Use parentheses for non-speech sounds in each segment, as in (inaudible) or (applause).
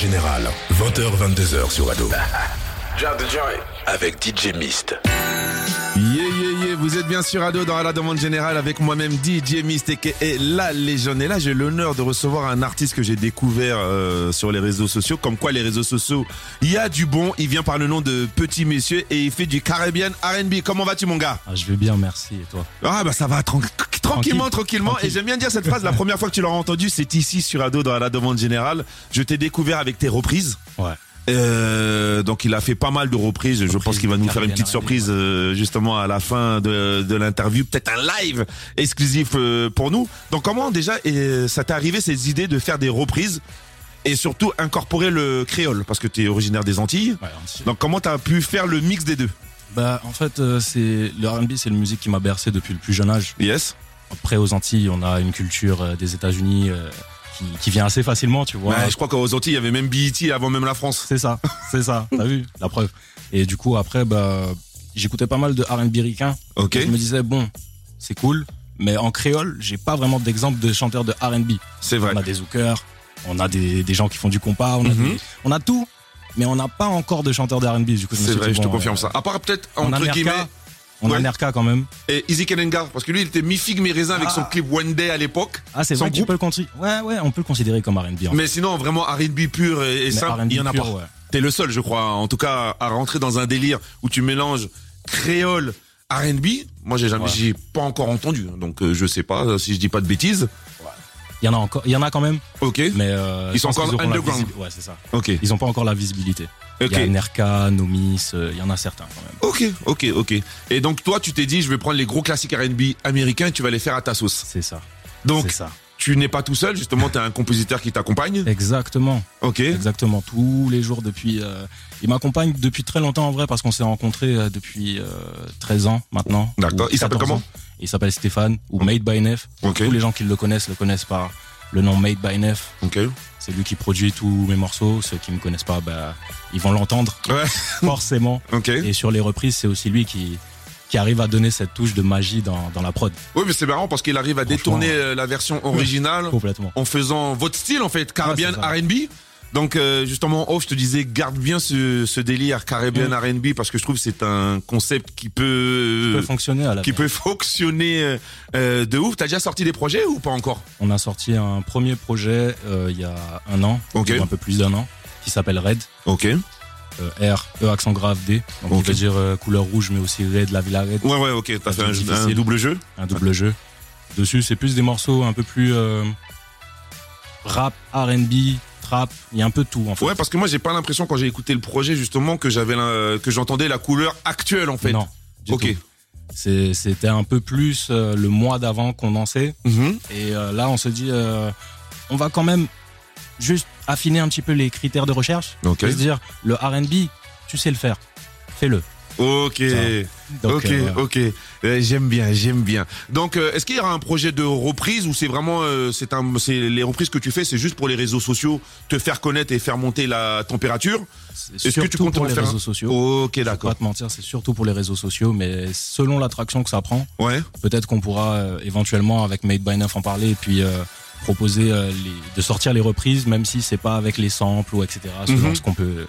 Générale, 20h-22h sur Ado. (laughs) Avec DJ Mist. Vous êtes bien sûr Ado dans la demande générale avec moi-même DJ Mist et la légende. Et là, j'ai l'honneur de recevoir un artiste que j'ai découvert euh, sur les réseaux sociaux. Comme quoi, les réseaux sociaux, il y a du bon. Il vient par le nom de Petit Monsieur et il fait du Caribbean R&B. Comment vas-tu, mon gars? Ah, Je vais bien, merci. Et toi? Ah, bah ça va, tran- tranquillement, tranquillement. Et j'aime bien dire cette phrase. La première fois que tu l'auras entendu, c'est ici sur Ado dans la demande générale. Je t'ai découvert avec tes reprises. Ouais. Euh, donc il a fait pas mal de reprises. Je Reprises pense qu'il va nous faire une petite surprise euh, justement à la fin de, de l'interview, peut-être un live exclusif euh, pour nous. Donc comment déjà euh, ça t'est arrivé ces idées de faire des reprises et surtout incorporer le créole? Parce que tu es originaire des Antilles. Ouais. Donc comment t'as pu faire le mix des deux? Bah, en fait, euh, c'est le R&B, c'est une musique qui m'a bercé depuis le plus jeune âge. Yes. Après, aux Antilles, on a une culture euh, des États-Unis euh, qui, qui vient assez facilement, tu vois. Ouais, je crois qu'aux Antilles il y avait même BET avant même la France. C'est ça, c'est ça. T'as vu la preuve. Et du coup, après, bah, j'écoutais pas mal de R&B ricain. Ok. Je me disais bon, c'est cool, mais en créole, j'ai pas vraiment d'exemple de chanteurs de R&B. C'est vrai. On a des zookers, on a des, des gens qui font du compas, on a, Mhm. des- on a tout, mais on n'a pas encore de chanteurs de R&B. Du coup, C'est vrai, je te bon, confirme euh, ça. À part peut-être entre guillemets on Ouais. a Nerka quand même. et Easy Kenenga parce que lui il était mi figue mi raisin avec Ah. son clip One Day à l'époque. Ah, c'est vrai tu peux le considérer. Ouais, ouais, on peut le considérer comme R&B. en fait. Mais sinon, vraiment R&B pur et, et R&B il y en a pur, pas. ouais. T'es le seul, je crois, en tout cas, à rentrer dans un délire où tu mélanges créole, R&B. Moi, j'ai jamais, Ouais. j'ai pas encore entendu, hein, donc euh, je sais pas euh, si je dis pas de bêtises. Il y en a encore, il y en a quand même, Ok, mais euh, Ils sont encore underground. Ouais, c'est ça. ok, Ils ont pas encore la visibilité. Ok, Il y a Nerka, Nomis, euh, il y en a certains quand même. ok, ok, ok. Et donc toi, tu t'es dit, je vais prendre les gros classiques R&B américains, et tu vas les faire à ta sauce. C'est ça. Donc, ça. tu n'es pas tout seul, justement, t'as un compositeur qui t'accompagne. Exactement. Ok, Exactement. Tous les jours depuis. euh, il m'accompagne depuis très longtemps en vrai parce qu'on s'est rencontrés euh, depuis euh, 13 ans maintenant. D'accord. Il s'appelle 14 comment. Il s'appelle Stéphane ou Made by Nef. ok, Tous les gens qui le connaissent le connaissent par le nom Made by Nef. ok. C'est lui qui produit tous mes morceaux. Ceux qui me connaissent pas, bah, ils vont l'entendre Ouais, (laughs) forcément. Et sur les reprises, c'est aussi lui qui qui arrive à donner cette touche de magie dans, dans la prod. Oui, mais c'est marrant parce qu'il arrive à détourner euh, la version originale (laughs) Complètement. en faisant votre style en fait, Caribbean Ouais, R&B. Donc euh, justement, off, je te disais, garde bien ce, ce délire Caribbean Mm. R&B parce que je trouve que c'est un concept qui peut, Ça peut fonctionner à la qui peut fonctionner euh, euh, de ouf. T'as déjà sorti des projets ou pas encore? On a sorti un premier projet euh, il y a un an, ou un peu plus d'un an, qui s'appelle Red. Ok. euh, R, E accent grave D. Donc Ok. on veut dire euh, couleur rouge, mais aussi Red, la Villa Red. Ouais, ouais, ok. T'as fait un, double jeu. Un double jeu. Dessus, c'est plus des morceaux un peu plus euh, rap, R&B, Il y a un peu de tout en fait. Ouais, parce que moi j'ai pas l'impression quand j'ai écouté le projet justement que j'avais que j'entendais la couleur actuelle en fait. Non. du Ok. C'était un peu plus euh, le mois d'avant qu'on dansait. Mhm. Et euh, là, on se dit, euh, on va quand même juste affiner un petit peu les critères de recherche. Ok. Se dire, le R&B, tu sais le faire. Fais-le. Ok. Donc, ok, euh, ok. Euh, j'aime bien, j'aime bien. Donc, euh, est-ce qu'il y aura un projet de reprise ou c'est vraiment, c'est un, c'est les reprises que tu fais, c'est juste pour les réseaux sociaux, te faire connaître et faire monter la température? C'est Est-ce que tu comptes pour en les faire un? réseaux sociaux. Ok, d'accord. pas te mentir, c'est surtout pour les réseaux sociaux, mais selon l'attraction que ça prend, Ouais. peut-être qu'on pourra éventuellement avec Made by Neuf en parler et puis proposer les, de sortir les reprises, même si c'est pas avec les samples ou etc. Selon Mhm. ce qu'on peut.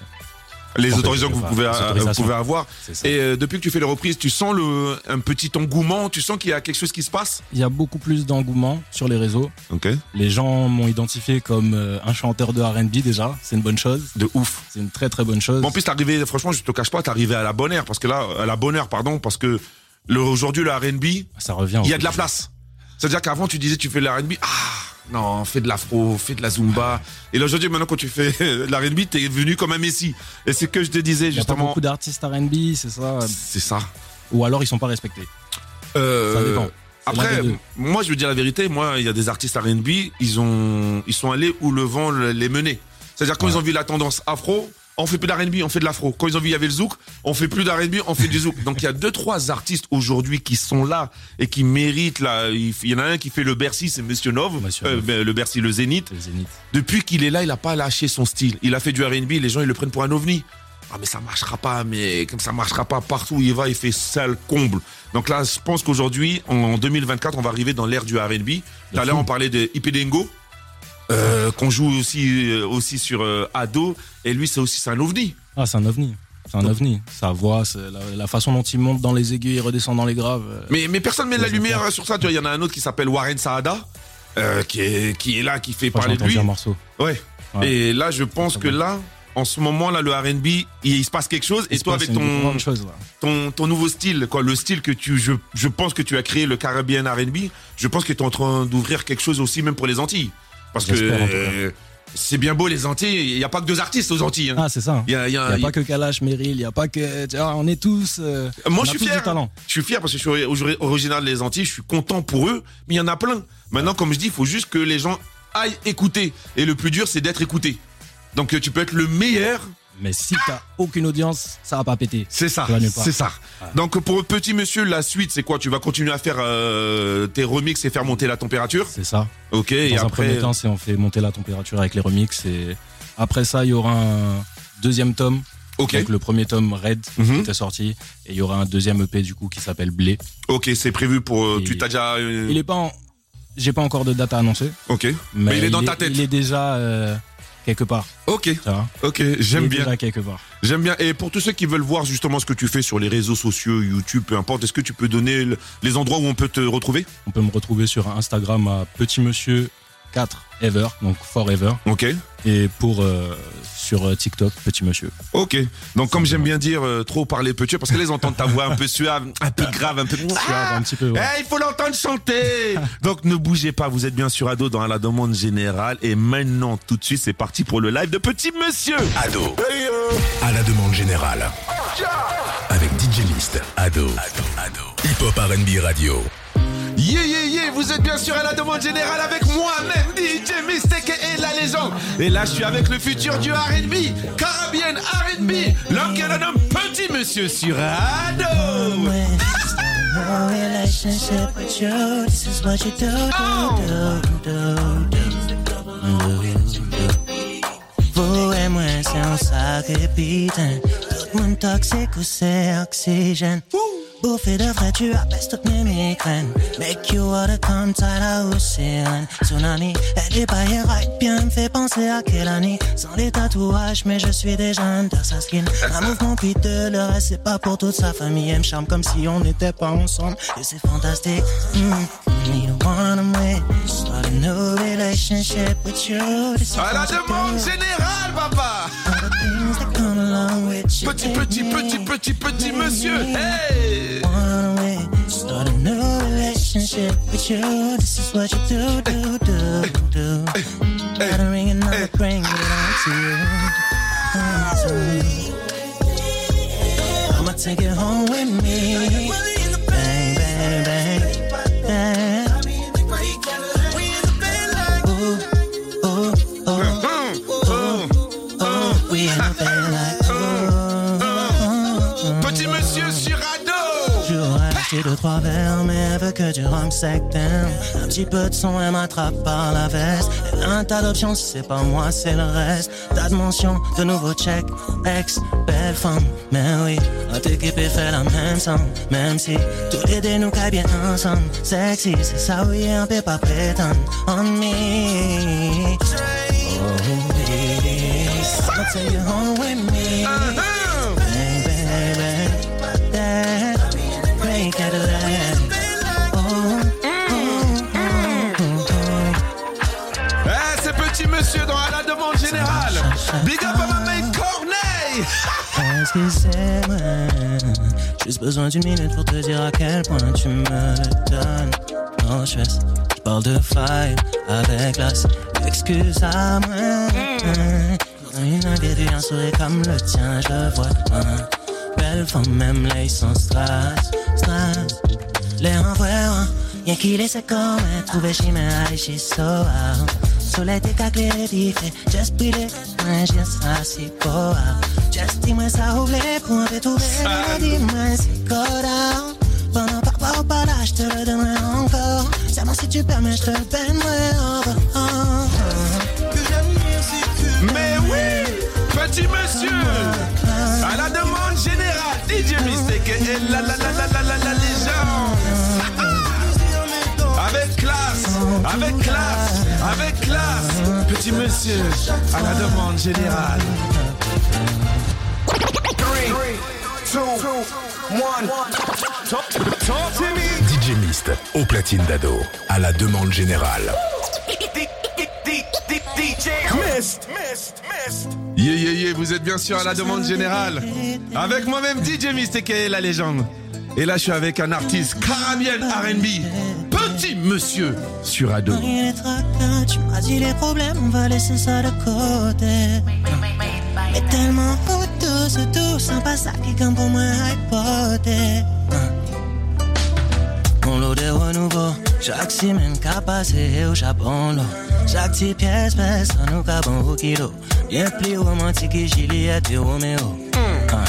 Les autorisations que vous pouvez, vous pouvez avoir. Et euh, depuis que tu fais les reprises, tu sens le, un petit engouement, tu sens qu'il y a quelque chose qui se passe? Il y a beaucoup plus d'engouement sur les réseaux. Ok. Les gens m'ont identifié comme euh, un chanteur de R&B déjà, c'est une bonne chose. De ouf. C'est une très très bonne chose. Bon, en plus, arrivé, franchement, je te cache pas, arrivé à la bonne heure parce que là, à la bonne heure, pardon, parce que le, aujourd'hui, le R&B, ça revient. il y a de la place. C'est-à-dire qu'avant, tu disais, tu fais de l'R&B, ah, non, fais de l'afro, fais de la zumba. Et là, aujourd'hui, maintenant, quand tu fais (laughs) de l'R&B, t'es venu comme un messie. Et c'est ce que je te disais, Il y a pas justement. beaucoup d'artistes R&B, c'est ça? C'est ça. Ou alors ils sont pas respectés. Euh, Ça dépend. Après, moi, je veux dire la vérité. Moi, il y a des artistes R&B, ils ont, ils sont allés où le vent le- les menait. C'est-à-dire quand Ouais. ils ont vu la tendance afro, on fait plus d'R&B, on fait de l'afro. Quand ils ont vu il y avait le zouk, on fait plus d'R&B, on fait du zouk. Donc il y a deux trois artistes aujourd'hui qui sont là et qui méritent là. Il y en a un qui fait le Bercy, c'est Monsieur Nov, Monsieur Euh, Nov. ben, le Bercy, le Zénith. Le Zénith. Depuis qu'il est là, il a pas lâché son style. Il a fait du R&B, les gens ils le prennent pour un ovni. Ah mais ça marchera pas, mais comme ça marchera pas partout où il va, il fait sale comble. Donc là, je pense qu'aujourd'hui, en 2024, on va arriver dans l'ère du R&B. Tout à l'heure, on parlait de Ipedengo. Euh, qu'on joue aussi euh, aussi sur euh, Ado. Et lui, c'est aussi un ovni. Ah, c'est un ovni. C'est un ovni. Sa voix, la, la façon dont il monte dans les aigus et redescend dans les graves. Mais mais personne met Ouais, la lumière sur ça. Tu vois, il y en a un autre qui s'appelle Warren Saada, euh, qui est qui est là, qui fait parler de lui. un morceau. Ouais. Ouais. Et là, je pense que bien. là, en ce moment là, le R&B, il, il se passe quelque chose. Et Il toi, avec ton chose, ton, ton nouveau style, quoi, le style que tu, je, je pense que tu as créé, le Caribbean R&B, je pense que tu es en train d'ouvrir quelque chose aussi même pour les Antilles. Parce que c'est bien beau les Antilles, il n'y a pas que deux artistes aux Antilles. hein. Ah, c'est ça. Il a, il a- n'y a y a- pas que Kalash, Meryl, il n'y a pas que. tu vois, on est tous. euh, Moi je suis fier. Je suis fier parce que je suis ori- originaire des Antilles, je suis content pour eux, mais il y en a plein. Maintenant, comme je dis, il faut juste que les gens aillent écouter. Et le plus dur, c'est d'être écouté. Donc tu peux être le meilleur, Mais si t'as aucune audience, ça va pas péter. C'est ça, c'est ça. Donc pour petit monsieur, la suite, c'est quoi? Tu vas continuer à faire euh, tes remixes et faire monter la température? C'est ça. Ok, et Dans un après... premier temps, c'est on fait monter la température avec les remixes et après ça, il y aura un deuxième tome. Ok, Donc le premier tome Red Mhm. qui était sorti et il y aura un deuxième EP du coup qui s'appelle Blé. ok, c'est prévu pour... euh, Et- tu t'as déjà... euh, Il est pas en... j'ai pas encore de date à annoncer, Ok, mais, mais il est dans ta tête. Il est déjà euh, quelque part, Ok, vois. ok, j'aime bien. déjà quelque part. J'aime bien. Et pour tous ceux qui veulent voir justement ce que tu fais sur les réseaux sociaux, YouTube, peu importe, est-ce que tu peux donner le- les endroits où on peut te retrouver? On peut me retrouver sur Instagram à petit monsieur 4 ever, donc forever Ok, et pour euh, sur euh, TikTok petit monsieur. ok. Donc comme j'aime bien dire, euh, trop parler vois, parce que les entendent ta voix un peu suave, un peu (laughs) grave, un peu... Ah, un petit peu. ouais. Eh, il faut l'entendre chanter Donc ne bougez pas, vous êtes bien sur Ado dans la demande générale. Et maintenant, tout de suite, c'est parti pour le live de Petit Monsieur Ado. À la demande générale. Avec DJ Mist. Ado. Hip Hop RB Radio. Yeah, yeah, yeah, vous êtes bien sûr à la demande générale avec moi-même, DJ Mistake et la légende. Et là, je suis avec le futur du R&B, Caribbean R&B, l'homme qui a le nom Petit Monsieur sur Ado. No do. Vous et moi, c'est un sacré. Tout le monde toxique ou c'est oxygène. Bouffé de vrai, tu apaises toutes mes migraines. Make you water come tight à océan. Tsunami, elle est pas right, bien me fait penser à année. Sans les tatouages, mais je suis déjà under sa skin. Un mouvement piteux, le reste c'est pas pour toute sa famille. Elle me charme comme si on n'était pas ensemble. Et c'est fantastique. Mm. You don't wanna wait. Start a new relationship with you. This is À la what you demande générale, papa. Petit, petit, petit, petit, petit monsieur. Hey start a new relationship with you. This is what you do, do, do, do. Gotta ring another, it on to you. On to you. I'ma take it home with me. Du rhum sec. Un petit peu de son, elle m'attrape par la veste. Elle a un tas d'options, c'est pas moi, c'est le reste. Tas de mentions, de nouveaux checks, ex, belle femme. Mais oui, notre équipe est fait la même somme. Même si tous les deux nous caillent bien ensemble. Sexy, c'est ça, oui, on peut pas prétendre. On me. Oh, yes. I'ma take you home with me. Uh-huh. Bang, bang, bang. That break out of Vrai? Juste besoin d'une minute pour te dire à quel point tu me le donnes. Non, je parle de faille avec la excuse à moi. Une individu, un sourire comme le tien, je vois. Hein. Belle femme, même les sans stress, stress. Les renvoie, y'a qui les comme trouver chez moi, she's so out. Soleil t'es caclé, diffé, un chien ça c'est beau. Just dis-moi ça ouvre les points, t'es trouvé, dis-moi c'est down. Pendant par par par là, je te le donnerai encore. Seulement si tu permets, je te le donnerai over. Oh, oh. Mais oui, Petit Monsieur. À la demande générale, DJ Mistake et la la la la la la la légende. Avec classe, avec classe, avec classe. petit monsieur, à la demande générale. DJ Mist, au platine d'ado, à la demande générale. Yeah, yeah, yeah, vous êtes bien sûr à la demande générale. Avec moi-même DJ Mist et la légende? Et là, je suis avec un artiste carabien R&B. Petit monsieur sur Ado. Tu m'as dit les problèmes, on va laisser ça de côté. Mais tellement haut, douce, sympa, ça qui comme pour moi hypothèque. Mon lot de renouveau, chaque semaine qu'a passé au Japon. Chaque petite pièce pèse, nous cabons au kilo. Bien plus romantique que Juliette et Roméo. Ah.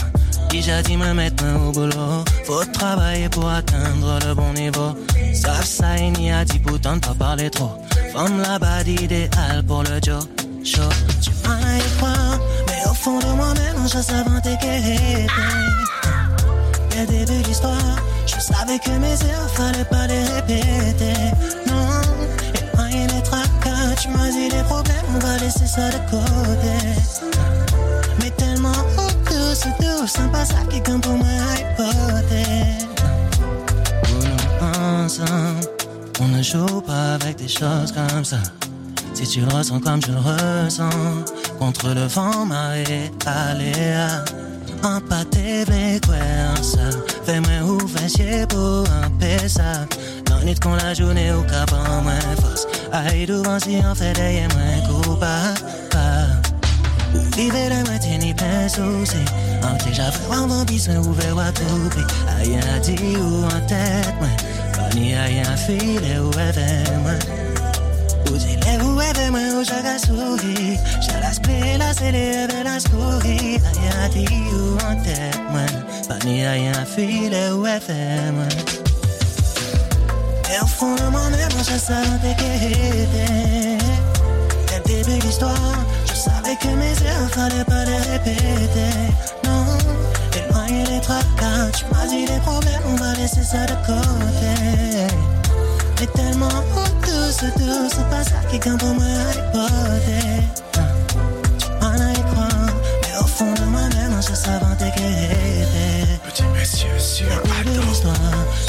Déjà dit me mettre au boulot? Faut travailler pour atteindre le bon niveau. Ça, ça, il n'y a dit pourtant pas parler trop. Femme là-bas d'idéal pour le Joe. Show. Tu m'as fond de moi-même, je savais t'équiter. Dès le début de l'histoire, je savais que mes erreurs, fallait pas les répéter. Non, éloigner les tracas, tu m'as dit les problèmes, on va laisser ça de côté. Mais tellement haut, douce, douce, sympa, ça qui comme pour moi hypothèque. Nous ensemble, on ne joue pas avec des choses comme ça. Si tu le ressens comme je le ressens, contre le vent, marée, aléa. Un pâté, ça. Fais-moi ouvrir chier pour un pesa. Non, ni qu'on la journée au cap en moins force. Aïe, devant si on fait des moins coupable. Vive la moitié ni plein souci. En t'es j'avais vraiment besoin ouvert à tout. Aïe, un dit ou en tête, moi. Pas ni aïe, un filet ou avec moi. Ou dis-le ou avec moi, ou j'ai souri. J'ai la spé, la scellé, avec la souris. Aïe, un dit ou en tête, moi. Pas ni aïe, un filet ou avec moi. Et au fond de moi-même, je savais que Dès le début de l'histoire, je savais que mes erreurs, fallait pas les répéter. Non, éloigner les tracas, tu m'as dit les problèmes, on va laisser ça de côté. Mais tellement douce, douce, pas ça qui compte pour moi à l'hypothèque. Tu m'en as y croire, mais au fond de moi-même, je savais t'équiter. Petit monsieur sur l'histoire,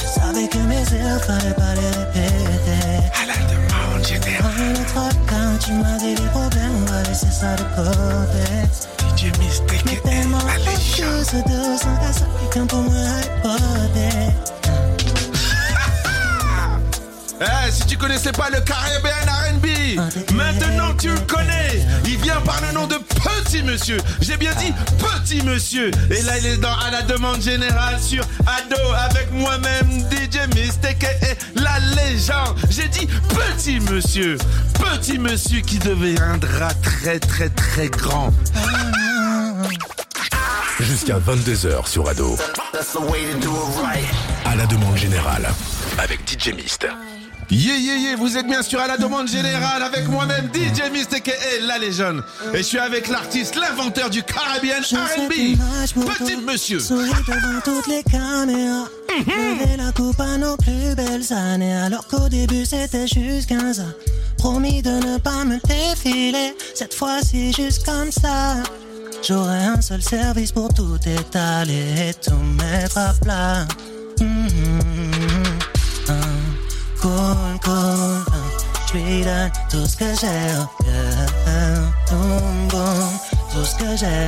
je savais que mes erreurs, fallait pas les répéter. à la demande générale. Éloigner les tracas, tu m'as dit les problèmes, on va laisser ça de côté. DJ Mais et tellement la légende. douce, douce, sans qu'à si tu connaissais pas le Caribbean R&B, maintenant tu le connais. Il vient par le nom de Petit Monsieur. J'ai bien dit Petit Monsieur. Et là, il est dans à la demande générale sur Ado avec moi-même DJ Mistake et la légende. J'ai dit Petit Monsieur. Petit Monsieur qui deviendra très très très grand. Jusqu'à 22h sur Ado. À la demande générale. Avec DJ Mist. Yeah, yeah, yeah, vous êtes bien sûr à la demande générale avec moi-même DJ Mistake et la légende. Et je suis avec l'artiste, l'inventeur du Caribbean R&B. Petit Monsieur. Souris devant toutes les caméras. Lever la coupe à nos plus belles années. Alors qu'au début c'était juste 15 ans. Promis de ne pas me défiler. Cette fois-ci, juste comme ça. J'aurai un seul service pour tout étaler et tout mettre à plat. Mhm. Ah, Je lui donne tout ce que j'ai boum. Tout ce que j'ai,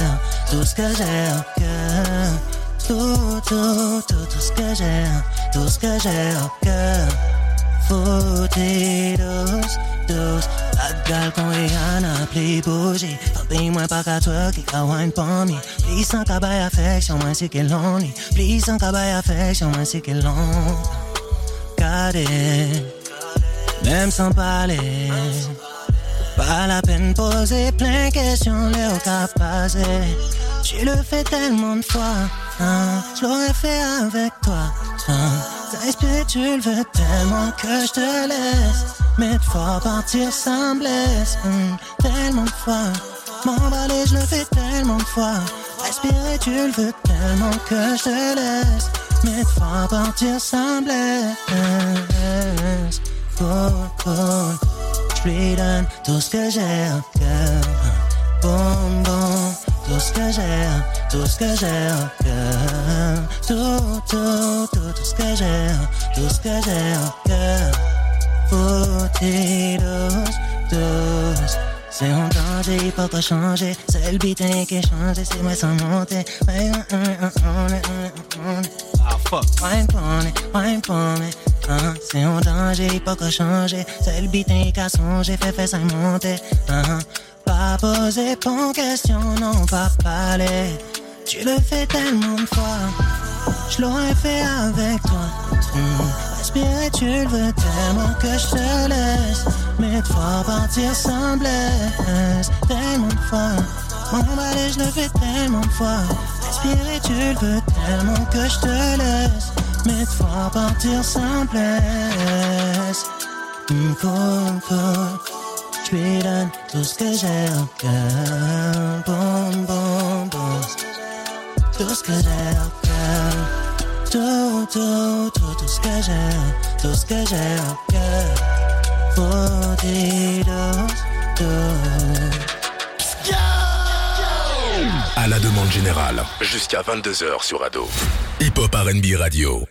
tout ce que j'ai cœur. Tout, tout, tout, tout ce que j'ai, tout ce que j'ai cœur. Fouti douce, douce girl kon Rihanna, pli bougie Papi mwen pa ka twerk, ka wine pon mi Please san ka bay affection, mwen si ke lonely Please san ka bay affection, mwen si ke long Même sans parler. Pas la peine poser plein de questions, qu'a passé. Tu le fais tellement de fois, hein, je l'aurais fait avec toi hein. Tu le veux tellement que je te laisse. Mais de fois partir me blesse hum, Tellement de fois. M'emballer, je le fais tellement de fois. Respirer, tu le veux tellement que je te laisse partir me blesse Cool, cool Je lui donne tout ce que j'ai au cœur. Bon, bon, tout ce que j'ai, tout ce que j'ai au cœur. Tout, tout, tout, tout ce que j'ai, tout ce que j'ai au cœur. Faut-il tous, c'est en danger, il peut pas changer. C'est le beat qui est changé, c'est moi sans monter. Ah fuck. Ah, c'est en danger, il pas changer. C'est le qui a songé, fait fait ça monter. Ah, pas poser ton question, non, pas parler. Tu le fais tellement de fois, je l'aurais fait avec toi. Hmm, Respirer, tu le veux tellement que je te laisse. Mais fois partir sans blesse, tellement de fois. M'emballer, je le fais tellement de fois. Respirer, tu le veux tellement que je te laisse. Mais fois partir cool, cool. Je lui donne tout ce que j'ai au cœur. Bon, bon, bon. Tout ce que j'ai au cœur. Tout, tout, tout, tout ce que j'ai. Tout ce que j'ai au cœur. Faut-il tout? À la demande générale, jusqu'à 22h sur Ado. Hip Hop RB Radio.